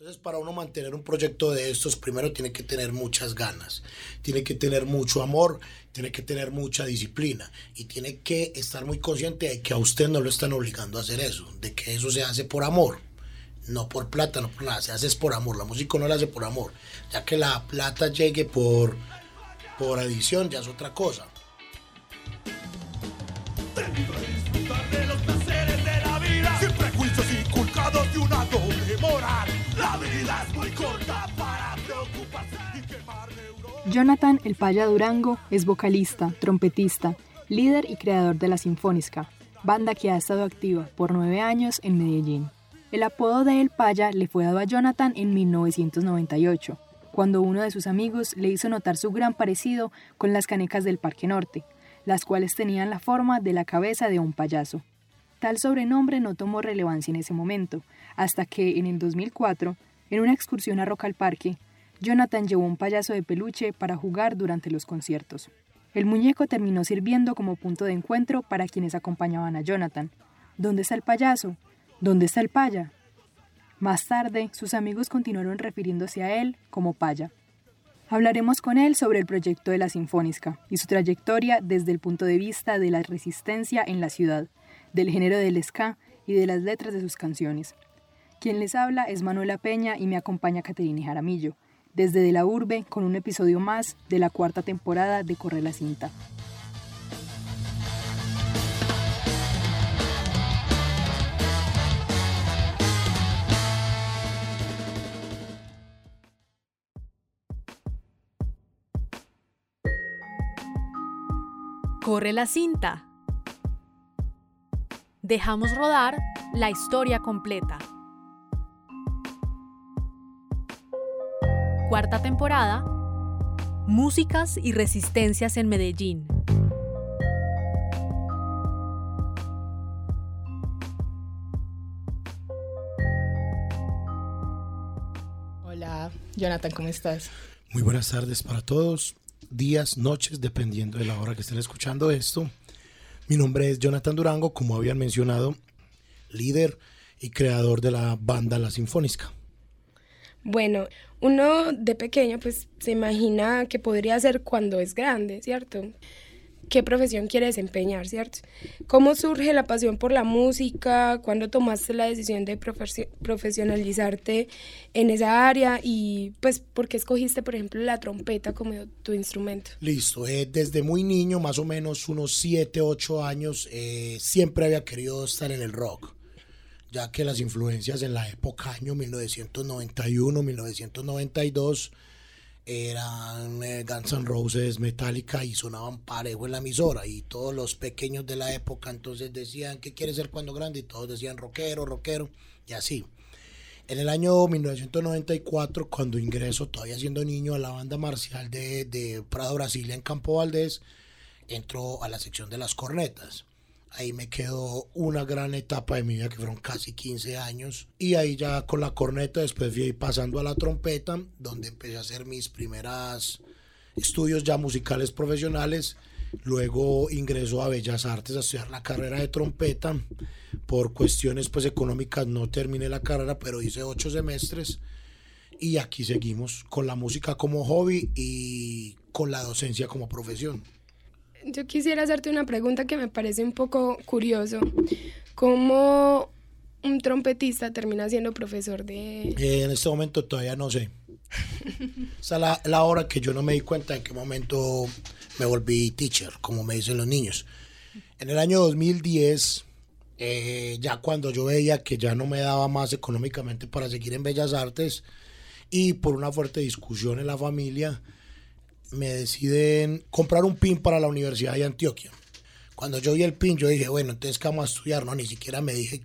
Entonces, para uno mantener un proyecto de estos, primero tiene que tener muchas ganas, tiene que tener mucho amor, tiene que tener mucha disciplina y tiene que estar muy consciente de que a usted no lo están obligando a hacer eso, de que eso se hace por amor, no por plata, no por nada, se hace por amor. La música no la hace por amor, ya que la plata llegue por, por adición ya es otra cosa. Jonathan El Paya Durango es vocalista, trompetista, líder y creador de la Sinfónica, banda que ha estado activa por nueve años en Medellín. El apodo de El Paya le fue dado a Jonathan en 1998, cuando uno de sus amigos le hizo notar su gran parecido con las canecas del Parque Norte, las cuales tenían la forma de la cabeza de un payaso. Tal sobrenombre no tomó relevancia en ese momento, hasta que en el 2004, en una excursión a Rock Parque, Jonathan llevó un payaso de peluche para jugar durante los conciertos. El muñeco terminó sirviendo como punto de encuentro para quienes acompañaban a Jonathan. ¿Dónde está el payaso? ¿Dónde está el paya? Más tarde, sus amigos continuaron refiriéndose a él como paya. Hablaremos con él sobre el proyecto de la Sinfónica y su trayectoria desde el punto de vista de la resistencia en la ciudad, del género del ska y de las letras de sus canciones. Quien les habla es Manuela Peña y me acompaña Caterina Jaramillo desde De la Urbe con un episodio más de la cuarta temporada de Corre la Cinta. Corre la cinta. Dejamos rodar la historia completa. Cuarta temporada, Músicas y Resistencias en Medellín. Hola, Jonathan, ¿cómo estás? Muy buenas tardes para todos, días, noches, dependiendo de la hora que estén escuchando esto. Mi nombre es Jonathan Durango, como habían mencionado, líder y creador de la banda La Sinfónica. Bueno, uno de pequeño pues se imagina que podría ser cuando es grande, ¿cierto? ¿Qué profesión quiere desempeñar, cierto? ¿Cómo surge la pasión por la música? ¿Cuándo tomaste la decisión de profesionalizarte en esa área? Y pues, ¿por qué escogiste, por ejemplo, la trompeta como tu instrumento? Listo, eh, desde muy niño, más o menos unos 7, 8 años, eh, siempre había querido estar en el rock ya que las influencias en la época año 1991, 1992 eran eh, Guns N' Roses, Metallica y sonaban parejo en la emisora y todos los pequeños de la época entonces decían ¿qué quieres ser cuando grande? y todos decían rockero, rockero y así. En el año 1994, cuando ingreso, todavía siendo niño, a la banda marcial de, de Prado, Brasilia, en Campo Valdés, entró a la sección de las cornetas. Ahí me quedó una gran etapa de mi vida que fueron casi 15 años. Y ahí ya con la corneta, después fui pasando a la trompeta, donde empecé a hacer mis primeras estudios ya musicales profesionales. Luego ingresó a Bellas Artes a estudiar la carrera de trompeta. Por cuestiones pues económicas no terminé la carrera, pero hice ocho semestres. Y aquí seguimos con la música como hobby y con la docencia como profesión yo quisiera hacerte una pregunta que me parece un poco curioso. ¿Cómo un trompetista termina siendo profesor de...? Eh, en este momento todavía no sé. Esa es la, la, hora que yo no me di cuenta en qué momento me volví teacher, como me dicen los niños. En el año 2010, eh, ya cuando yo veía que ya no me daba más económicamente para seguir en Bellas Artes y por una fuerte discusión en la familia, me deciden comprar un pin para la Universidad de Antioquia. Cuando yo vi el pin, yo dije, bueno, entonces, ¿qué vamos a estudiar? No, ni siquiera me dije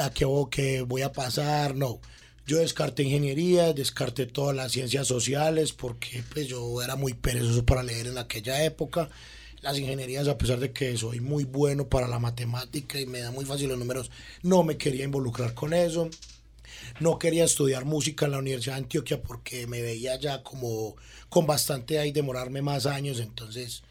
a qué, qué voy a pasar, no. Yo descarté ingeniería, descarté todas las ciencias sociales, porque pues yo era muy perezoso para leer en aquella época. Las ingenierías, a pesar de que soy muy bueno para la matemática y me da muy fácil los números, no me quería involucrar con eso. No quería estudiar música en la Universidad de Antioquia porque me veía ya como con bastante ahí demorarme más años. Entonces,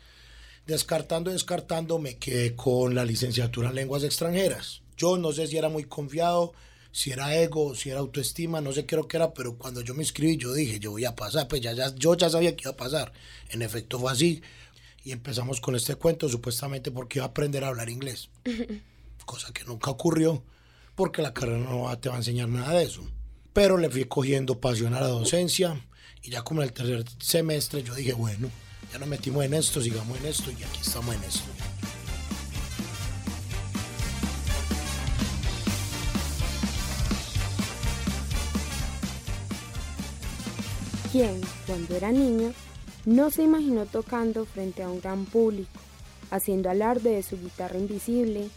descartando, descartando, me quedé con la licenciatura en lenguas extranjeras. Yo no sé si era muy confiado, si era ego, si era autoestima, no sé qué lo que era, pero cuando yo me inscribí yo dije, yo voy a pasar, pues ya, ya, yo ya sabía que iba a pasar. En efecto fue así. Y empezamos con este cuento supuestamente porque iba a aprender a hablar inglés. Cosa que nunca ocurrió porque la carrera no te va a enseñar nada de eso. Pero le fui cogiendo pasión a la docencia y ya como en el tercer semestre yo dije, bueno, ya nos metimos en esto, sigamos en esto y aquí estamos en esto. quien, cuando era niño, no se imaginó tocando frente a un gran público, haciendo alarde de su guitarra invisible,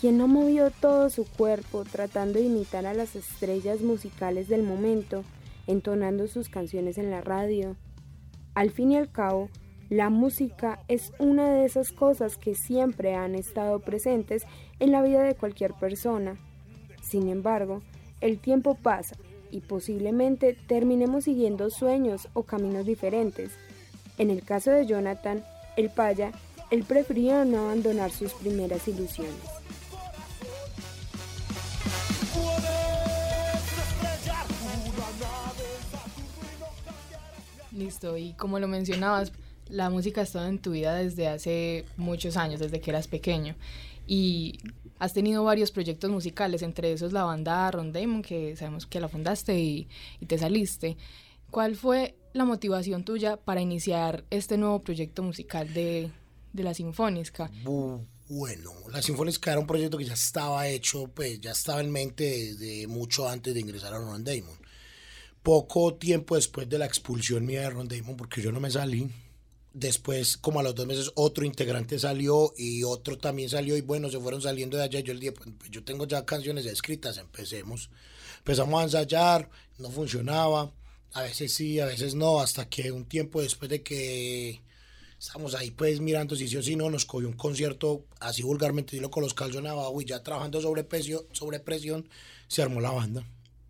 quien no movió todo su cuerpo tratando de imitar a las estrellas musicales del momento, entonando sus canciones en la radio. Al fin y al cabo, la música es una de esas cosas que siempre han estado presentes en la vida de cualquier persona. Sin embargo, el tiempo pasa y posiblemente terminemos siguiendo sueños o caminos diferentes. En el caso de Jonathan, el paya, él prefirió no abandonar sus primeras ilusiones. Listo, y como lo mencionabas, la música ha estado en tu vida desde hace muchos años, desde que eras pequeño. Y has tenido varios proyectos musicales, entre esos la banda Ron Damon, que sabemos que la fundaste y, te saliste. ¿Cuál fue la motivación tuya para iniciar este nuevo proyecto musical de, la Sinfónica? Bueno, la Sinfónica era un proyecto que ya estaba hecho, pues ya estaba en mente desde mucho antes de ingresar a Ron Damon. Poco tiempo después de la expulsión mía de Ron Damon, porque yo no me salí, después, como a los dos meses, otro integrante salió y otro también salió y bueno, se fueron saliendo de allá. Yo el día, pues, pues, yo tengo ya canciones escritas, empecemos. Empezamos a ensayar, no funcionaba, a veces sí, a veces no, hasta que un tiempo después de que estamos ahí pues mirando si sí o si no, nos cogió un concierto, así vulgarmente dilo con los calzones abajo y ya trabajando sobre, presión, sobre presión, se armó la banda.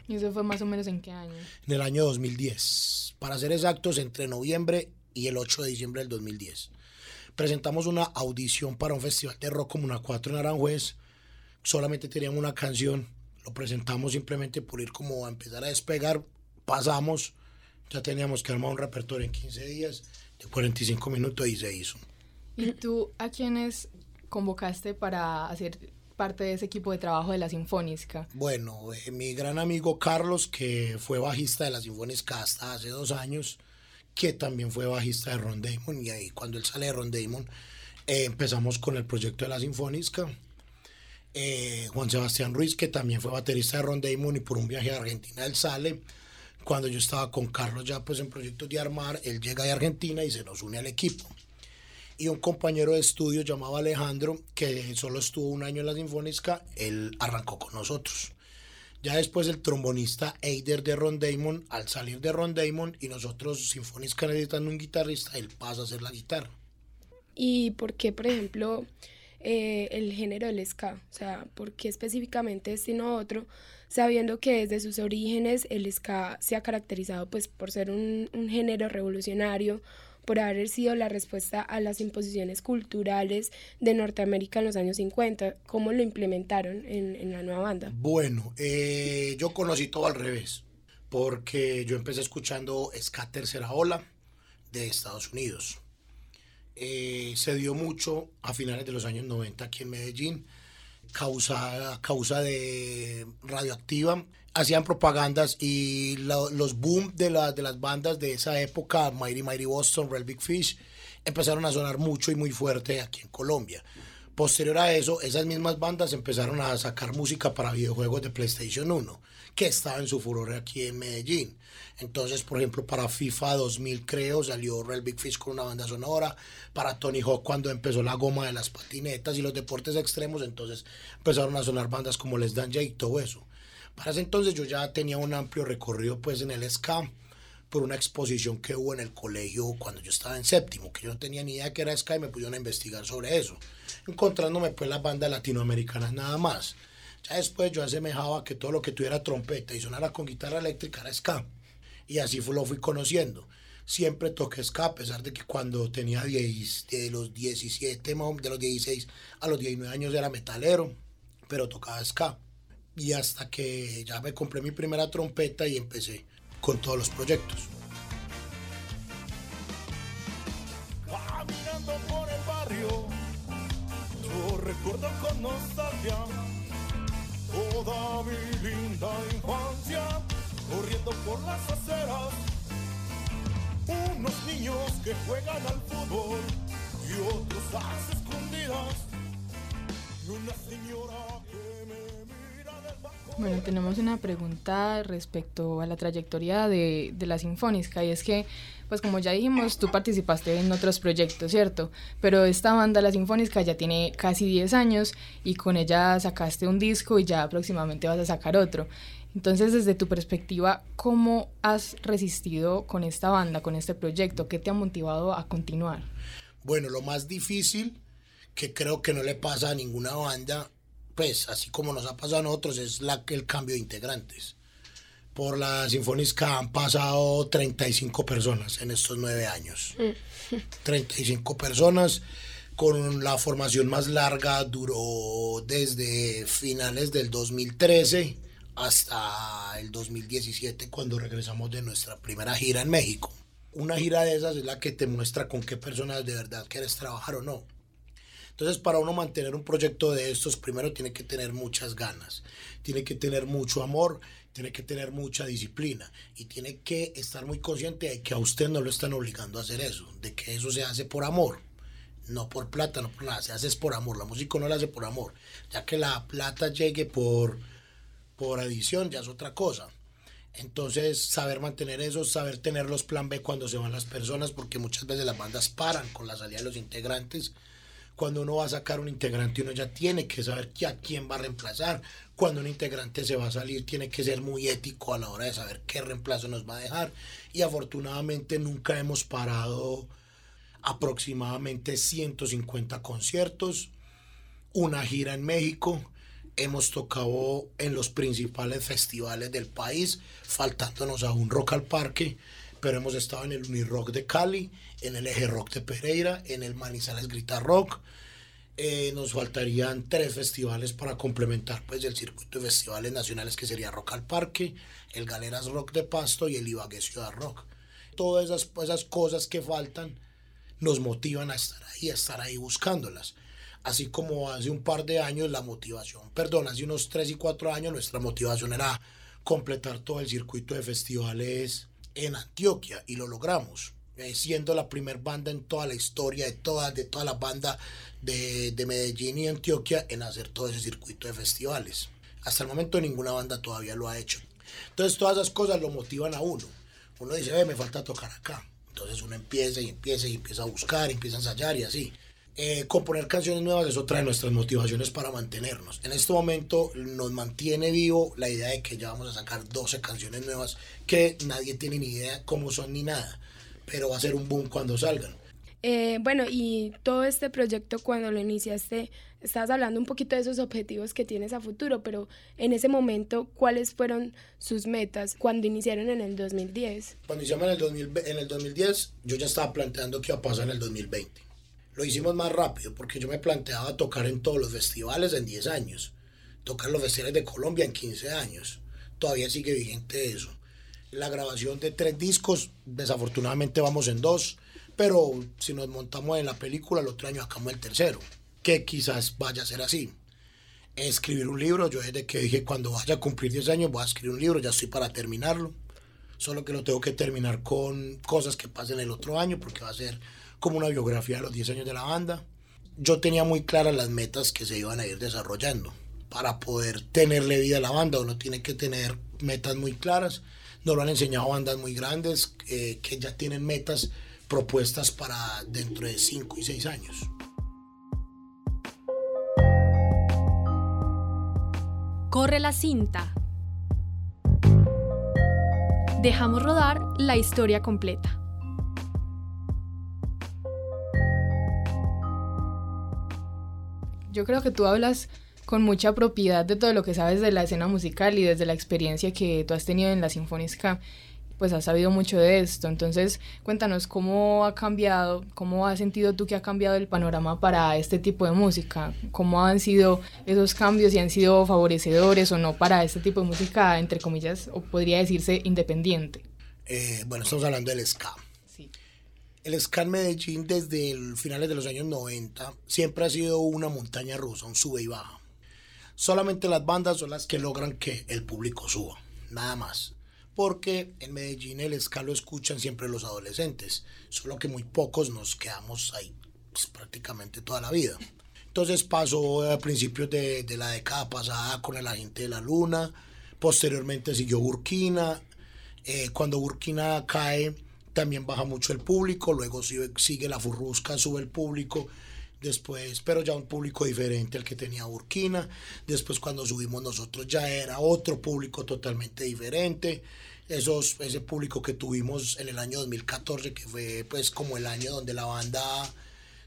¿Y eso fue más o menos en qué año? En el año 2010. Para ser exactos, entre noviembre y el 8 de diciembre del 2010. Presentamos una audición para un festival de rock como una 4 en Aranjuez. Solamente teníamos una canción, lo presentamos simplemente por ir como a empezar a despegar. Pasamos, ya teníamos que armar un repertorio en 15 días, de 45 minutos y se hizo. ¿Y tú a quiénes convocaste para hacer parte de ese equipo de trabajo de la Sinfónica? Bueno, eh, mi gran amigo Carlos, que fue bajista de la Sinfónica hasta hace dos años, que también fue bajista de Ron Damon, y ahí cuando él sale de Ron Damon, eh, empezamos con el proyecto de la Sinfónica. Eh, Juan Sebastián Ruiz, que también fue baterista de Ron Damon, y por un viaje a Argentina él sale. Cuando yo estaba con Carlos ya pues en proyectos de armar, él llega de Argentina y se nos une al equipo. Y un compañero de estudio llamado Alejandro, que solo estuvo un año en la Sinfónica, él arrancó con nosotros. Ya después el trombonista Eider de Ron Damon, al salir de Ron Damon y nosotros Sinfónica necesitando un guitarrista, él pasa a hacer la guitarra. ¿Y por qué, por ejemplo, eh, el género del ska? O sea, ¿por qué específicamente este y no otro? Sabiendo que desde sus orígenes el ska se ha caracterizado pues, por ser un, un género revolucionario, por haber sido la respuesta a las imposiciones culturales de Norteamérica en los años 50. ¿Cómo lo implementaron en, la nueva banda? Bueno, eh, yo conocí todo al revés, porque yo empecé escuchando ska tercera ola de Estados Unidos. Eh, se dio mucho a finales de los años 90 aquí en Medellín, causa, causa de radioactiva hacían propagandas y los boom de, de las bandas de esa época, Mighty Mighty Boston, Real Big Fish, empezaron a sonar mucho y muy fuerte aquí en Colombia. Posterior a eso, esas mismas bandas empezaron a sacar música para videojuegos de PlayStation 1, que estaba en su furor aquí en Medellín. Entonces, por ejemplo, para FIFA 2000 creo salió Real Big Fish con una banda sonora, para Tony Hawk cuando empezó la goma de las patinetas y los deportes extremos, entonces empezaron a sonar bandas como Les Dan y todo eso. Para ese entonces yo ya tenía un amplio recorrido pues en el ska por una exposición que hubo en el colegio cuando yo estaba en séptimo, que yo no tenía ni idea que era ska y me pudieron a investigar sobre eso, encontrándome pues las bandas latinoamericanas nada más. Ya después yo asemejaba que todo lo que tuviera trompeta y sonara con guitarra eléctrica era ska. Y así fue, lo fui conociendo. Siempre toqué ska, a pesar de que cuando tenía 10, de los 17, de los 16 a los 19 años era metalero, pero tocaba ska y hasta que ya me compré mi primera trompeta y empecé con todos los proyectos. Caminando por el barrio, yo recuerdo con nostalgia toda mi linda infancia, corriendo por las aceras, unos niños que juegan al fútbol y otros a escondidas, y una señora Bueno, tenemos una pregunta respecto a la trayectoria de, de la Sinfónica y es que, pues como ya dijimos, tú participaste en otros proyectos, ¿cierto? Pero esta banda, la Sinfónica, ya tiene casi 10 años y con ella sacaste un disco y ya próximamente vas a sacar otro. Entonces, desde tu perspectiva, ¿cómo has resistido con esta banda, con este proyecto? ¿Qué te ha motivado a continuar? Bueno, lo más difícil, que creo que no le pasa a ninguna banda, pues así como nos ha pasado a nosotros, es la, el cambio de integrantes. Por la Sinfónica han pasado 35 personas en estos nueve años. 35 personas con la formación más larga duró desde finales del 2013 hasta el 2017 cuando regresamos de nuestra primera gira en México. Una gira de esas es la que te muestra con qué personas de verdad quieres trabajar o no. Entonces, para uno mantener un proyecto de estos, primero tiene que tener muchas ganas, tiene que tener mucho amor, tiene que tener mucha disciplina y tiene que estar muy consciente de que a usted no lo están obligando a hacer eso, de que eso se hace por amor, no por plata, no por nada, se hace es por amor. La música no la hace por amor, ya que la plata llegue por, por adición ya es otra cosa. Entonces, saber mantener eso, saber tener los plan B cuando se van las personas, porque muchas veces las bandas paran con la salida de los integrantes. Cuando uno va a sacar un integrante, uno ya tiene que saber a quién va a reemplazar. Cuando un integrante se va a salir, tiene que ser muy ético a la hora de saber qué reemplazo nos va a dejar. Y afortunadamente nunca hemos parado aproximadamente 150 conciertos, una gira en México, hemos tocado en los principales festivales del país, faltándonos a un Rock al Parque, pero hemos estado en el Unirock de Cali, en el Eje Rock de Pereira, en el Manizales Grita Rock. Eh, nos faltarían tres festivales para complementar pues el circuito de festivales nacionales que sería Rock al Parque, el Galeras Rock de Pasto y el Ibagué Ciudad Rock. Todas esas, esas cosas que faltan nos motivan a estar ahí, a estar ahí buscándolas así como hace un par de años la motivación, perdón, hace unos 3 y 4 años nuestra motivación era completar todo el circuito de festivales en Antioquia y lo logramos, eh, siendo la primera banda en toda la historia de toda, de toda la banda de, de Medellín y Antioquia en hacer todo ese circuito de festivales. Hasta el momento ninguna banda todavía lo ha hecho. Entonces todas esas cosas lo motivan a uno. Uno dice, me falta tocar acá. Entonces uno empieza y empieza y empieza a buscar, empieza a ensayar y así eh, componer canciones nuevas es otra de nuestras motivaciones para mantenernos. En este momento nos mantiene vivo la idea de que ya vamos a sacar 12 canciones nuevas que nadie tiene ni idea cómo son ni nada, pero va a ser un boom cuando salgan. Eh, bueno, y todo este proyecto cuando lo iniciaste, estabas hablando un poquito de esos objetivos que tienes a futuro, pero en ese momento, ¿cuáles fueron sus metas cuando iniciaron en el 2010? Cuando iniciamos en el, 2000 en el 2010, yo ya estaba planteando qué iba a pasar en el 2020 lo hicimos más rápido porque yo me planteaba tocar en todos los festivales en 10 años, tocar los festivales de Colombia en 15 años. Todavía sigue vigente eso. La grabación de tres discos, desafortunadamente vamos en dos, pero si nos montamos en la película, el otro año acabamos el tercero, que quizás vaya a ser así. Escribir un libro, yo desde que dije cuando vaya a cumplir 10 años voy a escribir un libro, ya estoy para terminarlo. Solo que lo tengo que terminar con cosas que pasen el otro año porque va a ser como una biografía de los 10 años de la banda. Yo tenía muy claras las metas que se iban a ir desarrollando. Para poder tenerle vida a la banda uno tiene que tener metas muy claras. Nos lo han enseñado bandas muy grandes eh, que ya tienen metas propuestas para dentro de 5 y 6 años. Corre la cinta. Dejamos rodar la historia completa. Yo creo que tú hablas con mucha propiedad de todo lo que sabes de la escena musical y desde la experiencia que tú has tenido en la Sinfónica. pues has sabido mucho de esto. Entonces, cuéntanos cómo ha cambiado, cómo has sentido tú que ha cambiado el panorama para este tipo de música, cómo han sido esos cambios y han sido favorecedores o no para este tipo de música, entre comillas, o podría decirse independiente. Eh, bueno, estamos hablando del ska. El ska en Medellín desde el finales de los años 90 siempre ha sido una montaña rusa, un sube y baja. Solamente las bandas son las que logran que el público suba, nada más. Porque en Medellín el ska lo escuchan siempre los adolescentes, solo que muy pocos nos quedamos ahí pues, prácticamente toda la vida. Entonces pasó a principios de, de la década pasada con el agente de la luna, posteriormente siguió Burkina, eh, cuando Burkina cae también baja mucho el público, luego sigue, la Furrusca, sube el público, después, pero ya un público diferente al que tenía Burkina, después cuando subimos nosotros ya era otro público totalmente diferente, esos, ese público que tuvimos en el año 2014, que fue pues como el año donde la banda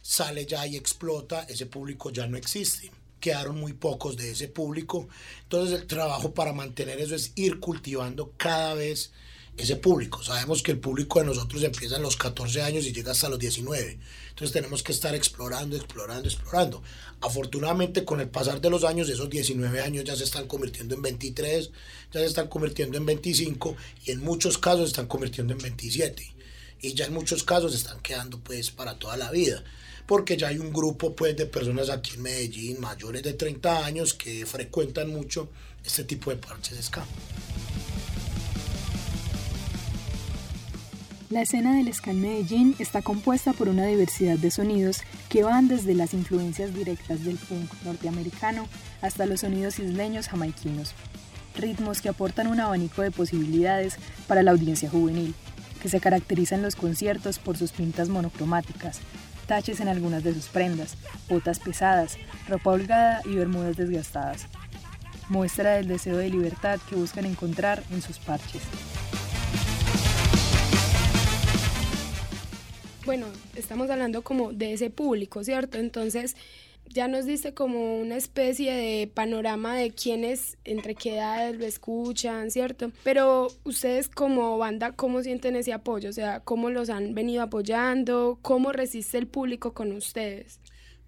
sale ya y explota, ese público ya no existe. Quedaron muy pocos de ese público. Entonces el trabajo para mantener eso es ir cultivando cada vez ese público. Sabemos que el público de nosotros empieza en los 14 años y llega hasta los 19. Entonces tenemos que estar explorando, explorando, explorando. Afortunadamente con el pasar de los años, esos 19 años ya se están convirtiendo en 23, ya se están convirtiendo en 25 y en muchos casos se están convirtiendo en 27. Y ya en muchos casos se están quedando pues para toda la vida porque ya hay un grupo pues de personas aquí en Medellín mayores de 30 años que frecuentan mucho este tipo de parches de ska. La escena del ska Medellín está compuesta por una diversidad de sonidos que van desde las influencias directas del punk norteamericano hasta los sonidos isleños jamaiquinos, ritmos que aportan un abanico de posibilidades para la audiencia juvenil, que se caracteriza en los conciertos por sus pintas monocromáticas, taches en algunas de sus prendas, botas pesadas, ropa holgada y bermudas desgastadas. Muestra del deseo de libertad que buscan encontrar en sus parches. Bueno, estamos hablando como de ese público, ¿cierto? Entonces, ya nos dice como una especie de panorama de quiénes, entre qué edades lo escuchan, ¿cierto? Pero ustedes como banda, ¿cómo sienten ese apoyo? O sea, ¿cómo los han venido apoyando? ¿Cómo resiste el público con ustedes?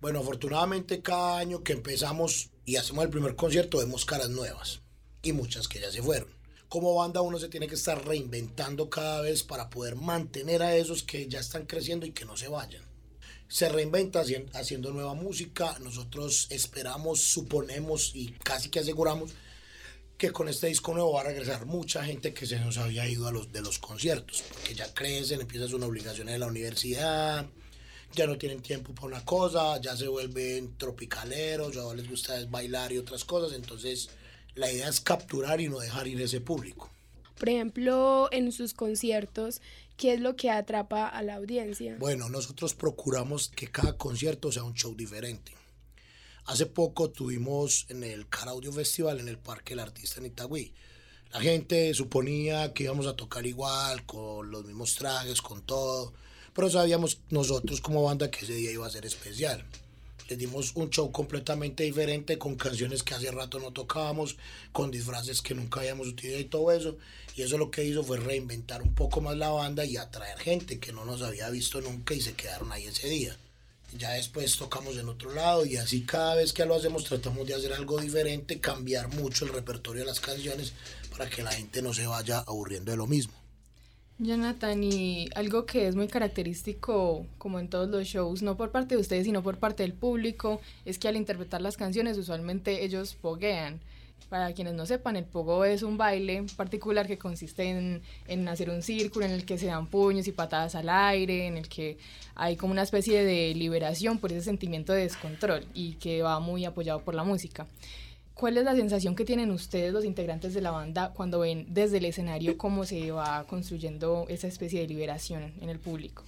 Bueno, afortunadamente cada año que empezamos y hacemos el primer concierto vemos caras nuevas y muchas que ya se fueron. Como banda uno se tiene que estar reinventando cada vez para poder mantener a esos que ya están creciendo y que no se vayan se reinventa haciendo nueva música. Nosotros esperamos, suponemos y casi que aseguramos que con este disco nuevo va a regresar mucha gente que se nos había ido a los de los conciertos, porque ya crecen, empiezan sus obligaciones en la universidad, ya no tienen tiempo para una cosa, ya se vuelven tropicaleros, ya les gusta bailar y otras cosas, entonces la idea es capturar y no dejar ir ese público. Por ejemplo, en sus conciertos, ¿qué es lo que atrapa a la audiencia? Bueno, nosotros procuramos que cada concierto sea un show diferente. Hace poco tuvimos en el Car Audio Festival en el Parque El Artista en Itagüí. La gente suponía que íbamos a tocar igual, con los mismos trajes, con todo, pero sabíamos nosotros como banda que ese día iba a ser especial. Les dimos un show completamente diferente, con canciones que hace rato no tocábamos, con disfraces que nunca habíamos utilizado y todo eso. Y eso lo que hizo fue reinventar un poco más la banda y atraer gente que no nos había visto nunca y se quedaron ahí ese día. Ya después tocamos en otro lado y así cada vez que lo hacemos tratamos de hacer algo diferente, cambiar mucho el repertorio de las canciones para que la gente no se vaya aburriendo de lo mismo. Jonathan, y algo que es muy característico, como en todos los shows, no por parte de ustedes, sino por parte del público, es que al interpretar las canciones usualmente ellos poguean. Para quienes no sepan, el pogo es un baile particular que consiste en, en, hacer un círculo en el que se dan puños y patadas al aire, en el que hay como una especie de liberación por ese sentimiento de descontrol y que va muy apoyado por la música. ¿Cuál es la sensación que tienen ustedes, los integrantes de la banda, cuando ven desde el escenario cómo se va construyendo esa especie de liberación en el público?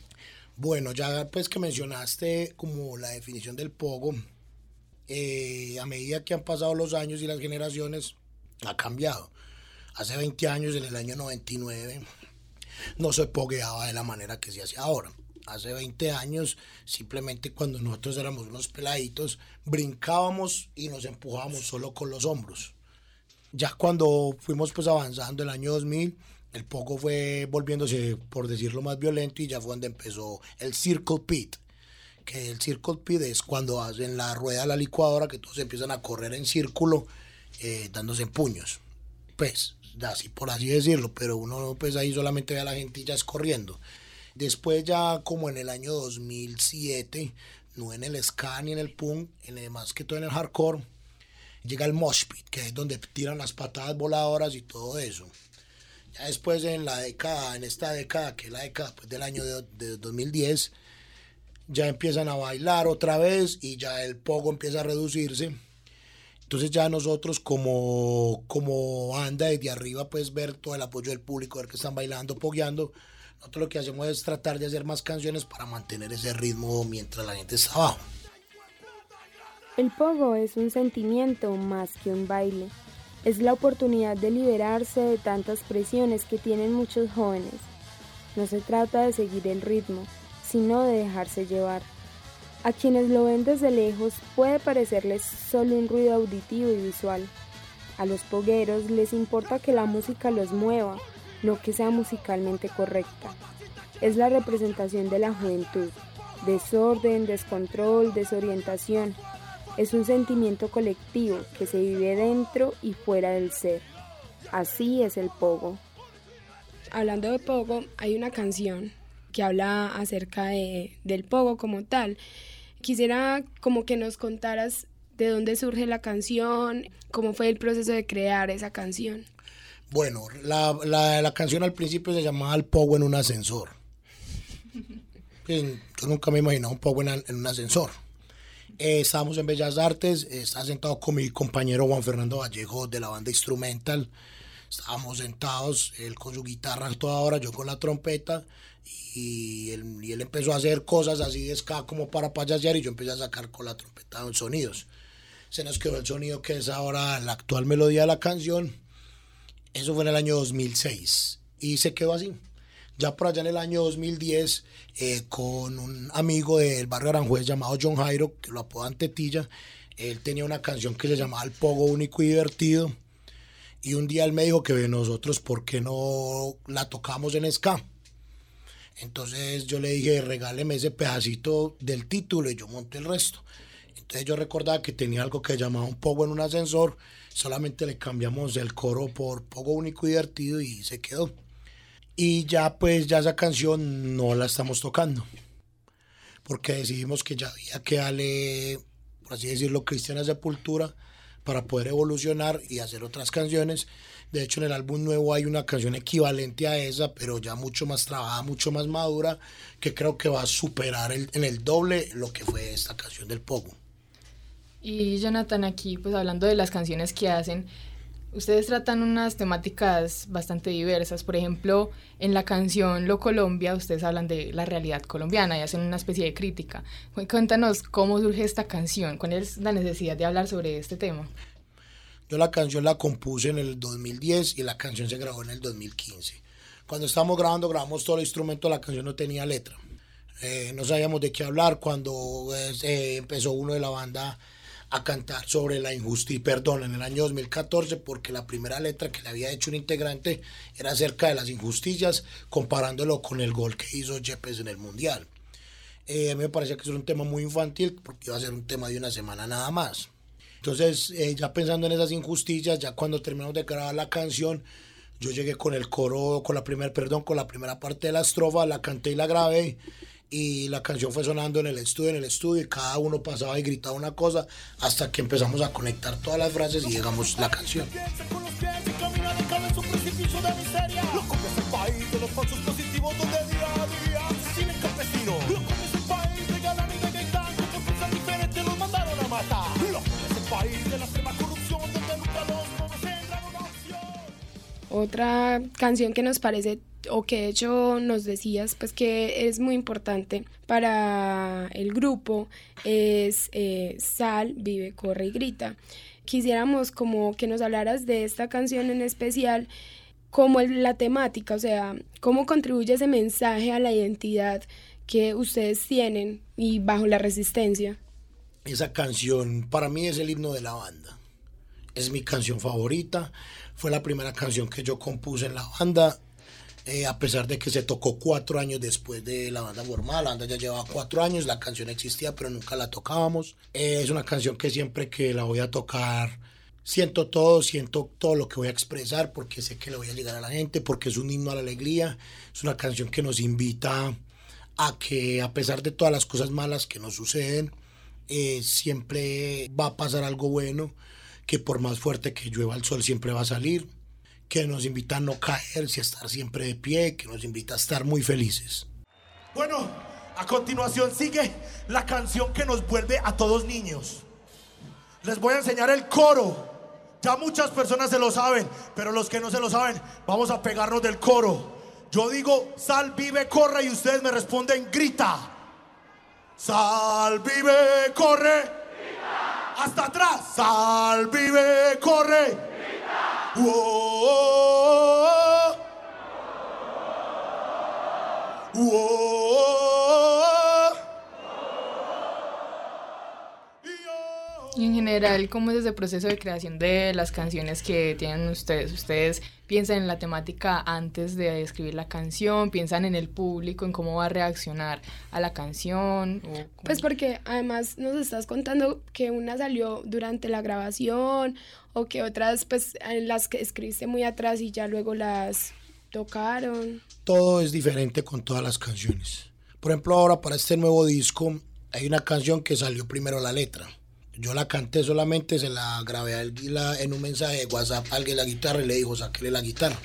Bueno, ya pues que mencionaste como la definición del pogo, eh, a medida que han pasado los años y las generaciones, ha cambiado. Hace 20 años, en el año 99, no se pogueaba de la manera que se hace ahora hace 20 años, simplemente cuando nosotros éramos unos peladitos, brincábamos y nos empujábamos solo con los hombros. Ya cuando fuimos pues avanzando el año 2000, El poco fue volviéndose, por decirlo más violento, y ya fue donde empezó el Circle Pit. Que el Circle Pit es cuando hacen la rueda de la licuadora, que todos empiezan a correr en círculo, eh, dándose puños. Pues, así por así decirlo, pero uno pues ahí solamente ve a la gente ya corriendo. Después ya como en el año 2007, no en el ska ni en el punk, en más que todo en el hardcore, llega el mosh pit, que es donde tiran las patadas voladoras y todo eso. Ya después en la década, en esta década, que es la década pues, del año de, de 2010, ya empiezan a bailar otra vez y ya el pogo empieza a reducirse. Entonces ya nosotros como, como banda desde arriba pues ver todo el apoyo del público, ver que están bailando, pogueando. Nosotros lo que hacemos es tratar de hacer más canciones para mantener ese ritmo mientras la gente está abajo. El pogo es un sentimiento más que un baile. Es la oportunidad de liberarse de tantas presiones que tienen muchos jóvenes. No se trata de seguir el ritmo, sino de dejarse llevar. A quienes lo ven desde lejos puede parecerles solo un ruido auditivo y visual. A los pogueros les importa que la música los mueva, no que sea musicalmente correcta. Es la representación de la juventud. Desorden, descontrol, desorientación. Es un sentimiento colectivo que se vive dentro y fuera del ser. Así es el pogo. Hablando de pogo, hay una canción que habla acerca de, del pogo como tal. Quisiera como que nos contaras de dónde surge la canción, cómo fue el proceso de crear esa canción. Bueno, la, la, canción al principio se llamaba El Pogo en un ascensor. Pues, yo nunca me imaginaba un pogo en, un ascensor. Eh, estábamos en Bellas Artes, estaba sentado con mi compañero Juan Fernando Vallejo de la banda Instrumental. Estábamos sentados, él con su guitarra toda hora, yo con la trompeta, y él, y él empezó a hacer cosas así de ska como para payasear, y yo empecé a sacar con la trompeta sonidos. Se nos quedó el sonido que es ahora la actual melodía de la canción. Eso fue en el año 2006, y se quedó así. Ya por allá en el año 2010, eh, con un amigo del barrio Aranjuez llamado John Jairo, que lo apodan Tetilla, él tenía una canción que se llamaba El Pogo Único y Divertido. Y un día él me dijo que nosotros, ¿por qué no la tocamos en ska? Entonces yo le dije, regáleme ese pedacito del título y yo monté el resto. Entonces yo recordaba que tenía algo que llamaba un pogo en un ascensor, solamente le cambiamos el coro por pogo único y divertido y se quedó. Y ya pues ya esa canción no la estamos tocando. Porque decidimos que ya había que darle, por así decirlo, cristiana sepultura para poder evolucionar y hacer otras canciones. De hecho, en el álbum nuevo hay una canción equivalente a esa, pero ya mucho más trabajada, mucho más madura, que creo que va a superar el- en el doble lo que fue esta canción del Pogo. Y Jonathan, aquí, pues hablando de las canciones que hacen, ustedes tratan unas temáticas bastante diversas. Por ejemplo, en la canción Lo Colombia, ustedes hablan de la realidad colombiana y hacen una especie de crítica. Cu- Cuéntanos cómo surge esta canción, cuál es la necesidad de hablar sobre este tema. Yo la canción la compuse en el 2010 y la canción se grabó en el 2015. Cuando estábamos grabando, grabamos todo el instrumento, la canción no tenía letra. Eh, no sabíamos de qué hablar cuando pues, eh, empezó uno de la banda a cantar sobre la injusticia, perdón, en el año 2014, porque la primera letra que le había hecho un integrante era acerca de las injusticias, comparándolo con el gol que hizo Yepes en el Mundial. Eh, a mí me parecía que era un tema muy infantil, porque iba a ser un tema de una semana nada más. Entonces, eh, ya pensando en esas injusticias, ya cuando terminamos de grabar la canción, yo llegué con el coro, con la primera, perdón, con la primera parte de la estrofa, la canté y la grabé. Y la canción fue sonando en el estudio, en el estudio, y cada uno pasaba y gritaba una cosa hasta que empezamos a conectar todas las frases y llegamos la canción. Otra canción que nos parece, o que de hecho nos decías, pues que es muy importante para el grupo, es eh, Sal, Vive, Corre y Grita. Quisiéramos como que nos hablaras de esta canción en especial, como el- la temática, o sea, cómo contribuye ese mensaje a la identidad que ustedes tienen y bajo la resistencia. Esa canción para mí es el himno de la banda. Es mi canción favorita. Fue la primera canción que yo compuse en la banda. Eh, a pesar de que se tocó cuatro años después de la banda formal, la banda ya llevaba cuatro años, la canción existía pero nunca la tocábamos. Eh, es una canción que siempre que la voy a tocar siento todo, siento todo lo que voy a expresar porque sé que le voy a llegar a la gente, porque es un himno a la alegría, es una canción que nos invita a que a pesar de todas las cosas malas que nos suceden, eh, siempre va a pasar algo bueno, que por más fuerte que llueva el sol siempre va a salir, que nos invita a no caerse, a estar siempre de pie, que nos invita a estar muy felices. Bueno, a continuación sigue la canción que nos vuelve a todos niños. Les voy a enseñar el coro. Ya muchas personas se lo saben, pero los que no se lo saben, vamos a pegarnos del coro. Yo digo, sal, vive, corre y ustedes me responden, grita. Sal, vive, corre. Hasta atrás. Sal, vive, corre. Y en general, ¿cómo es ese proceso de creación de las canciones que tienen ustedes? ¿Ustedes piensan en la temática antes de escribir la canción? ¿Piensan en el público, en cómo va a reaccionar a la canción? pues porque además nos estás contando que una salió durante la grabación o que otras pues las que escribiste muy atrás y ya luego las tocaron. Todo es diferente con todas las canciones. Por ejemplo, ahora para este nuevo disco hay una canción que salió primero la letra yo la canté solamente, se la grabé a en un mensaje de WhatsApp alguien la guitarra y le dijo, sáquele la guitarra.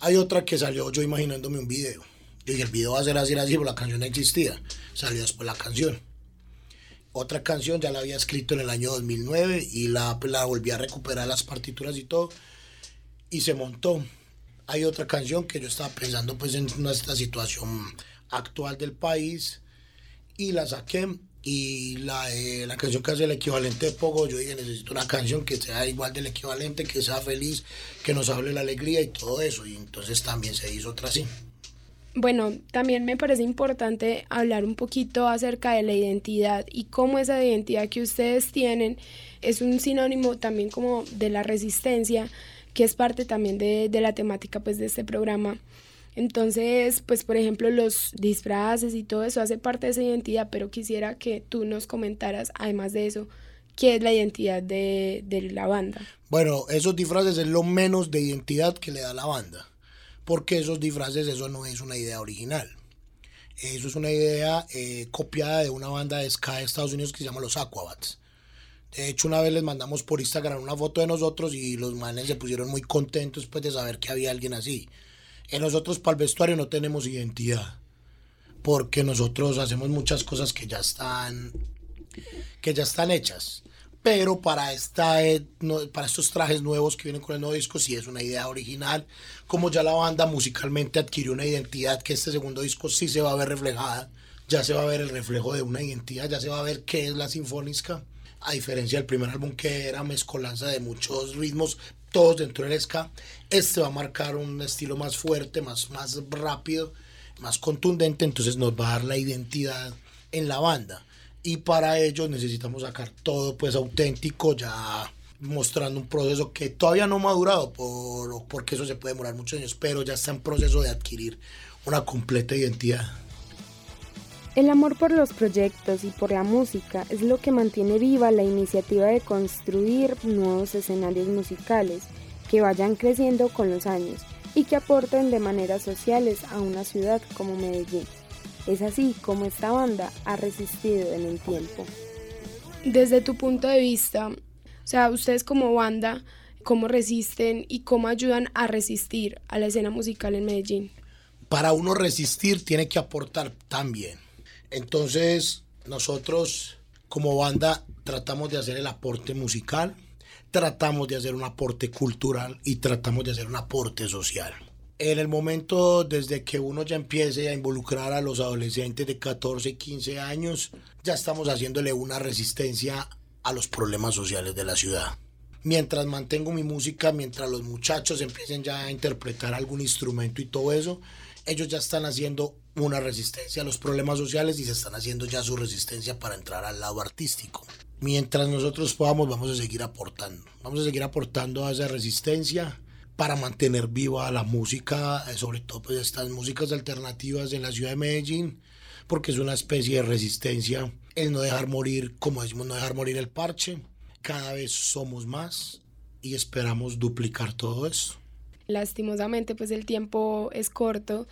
Hay otra que salió yo imaginándome un video. Yo dije, el video va a ser así, así, pero la canción no existía. Salió después la canción. Otra canción ya la había escrito en el año 2009 y la, la volví a recuperar las partituras y todo. Y se montó. Hay otra canción que yo estaba pensando pues en nuestra situación actual del país y la saqué y la, eh, la canción que hace el equivalente de Pogo, yo dije, necesito una canción que sea igual del equivalente, que sea feliz, que nos hable la alegría y todo eso. Y entonces también se hizo otra así. Bueno, también me parece importante hablar un poquito acerca de la identidad y cómo esa identidad que ustedes tienen es un sinónimo también como de la resistencia, que es parte también de, de la temática pues de este programa. Entonces, pues por ejemplo, los disfraces y todo eso hace parte de esa identidad, pero quisiera que tú nos comentaras, además de eso, qué es la identidad de, la banda. Bueno, esos disfraces es lo menos de identidad que le da la banda, porque esos disfraces, eso no es una idea original. Eso es una idea eh, copiada de una banda de ska de Estados Unidos que se llama los Aquabats. De hecho, una vez les mandamos por Instagram una foto de nosotros y los manes se pusieron muy contentos después de saber que había alguien así. En nosotros para el vestuario no tenemos identidad, porque nosotros hacemos muchas cosas que ya están, que ya están hechas. Pero para, esta, para estos trajes nuevos que vienen con el nuevo disco, sí es una idea original. Como ya la banda musicalmente adquirió una identidad, que este segundo disco sí se va a ver reflejada. Ya se va a ver el reflejo de una identidad, ya se va a ver qué es la sinfónica. A diferencia del primer álbum que era mezcolanza de muchos ritmos, todos dentro del ska. Este va a marcar un estilo más fuerte, más, más rápido, más contundente, entonces nos va a dar la identidad en la banda. Y para ello necesitamos sacar todo pues auténtico, ya mostrando un proceso que todavía no ha madurado, por, porque eso se puede demorar muchos años, pero ya está en proceso de adquirir una completa identidad. El amor por los proyectos y por la música es lo que mantiene viva la iniciativa de construir nuevos escenarios musicales que vayan creciendo con los años y que aporten de maneras sociales a una ciudad como Medellín. Es así como esta banda ha resistido en el tiempo. Desde tu punto de vista, o sea, ustedes como banda, ¿cómo resisten y cómo ayudan a resistir a la escena musical en Medellín? Para uno resistir tiene que aportar también entonces, nosotros como banda tratamos de hacer el aporte musical, tratamos de hacer un aporte cultural y tratamos de hacer un aporte social. En el momento desde que uno ya empiece a involucrar a los adolescentes de 14 y 15 años, ya estamos haciéndole una resistencia a los problemas sociales de la ciudad. Mientras mantengo mi música, mientras los muchachos empiecen ya a interpretar algún instrumento y todo eso, ellos ya están haciendo una resistencia a los problemas sociales y se están haciendo ya su resistencia para entrar al lado artístico. Mientras nosotros podamos, vamos a seguir aportando. Vamos a seguir aportando a esa resistencia para mantener viva la música, eh, sobre todo pues estas músicas alternativas en la ciudad de Medellín, porque es una especie de resistencia el no dejar morir, como decimos, no dejar morir el parche. Cada vez somos más y esperamos duplicar todo eso. Lastimosamente, pues el tiempo es corto.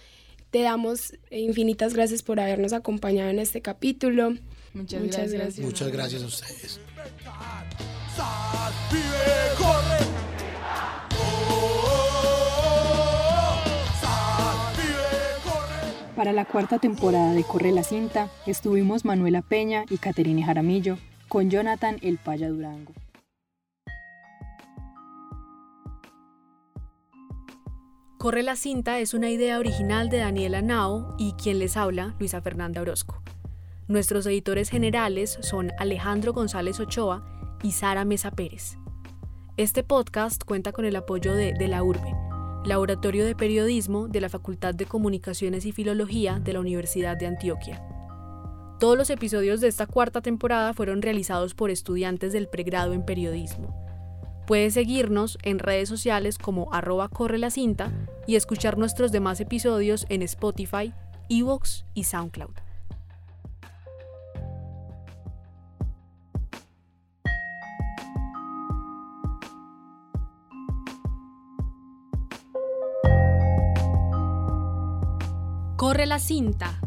Te damos infinitas gracias por habernos acompañado en este capítulo. Muchas, gracias. Muchas gracias a ustedes. Para la cuarta temporada de Corre la Cinta estuvimos Manuela Peña y Caterine Jaramillo con Jonathan El Paya Durango. Corre la cinta es una idea original de Daniela Nao y quien les habla, Luisa Fernanda Orozco. Nuestros editores generales son Alejandro González Ochoa y Sara Mesa Pérez. Este podcast cuenta con el apoyo de De la Urbe, Laboratorio de Periodismo de la Facultad de Comunicaciones y Filología de la Universidad de Antioquia. Todos los episodios de esta cuarta temporada fueron realizados por estudiantes del pregrado en periodismo. Puedes seguirnos en redes sociales como arroba corre la cinta y escuchar nuestros demás episodios en Spotify, Evox y SoundCloud. Corre la cinta.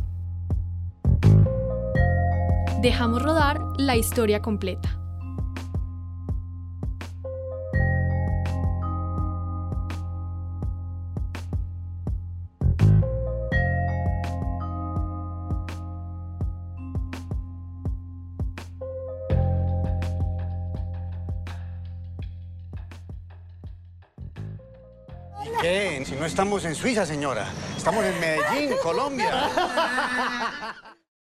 Dejamos rodar la historia completa. No estamos en Suiza, señora. Estamos en Medellín, Colombia.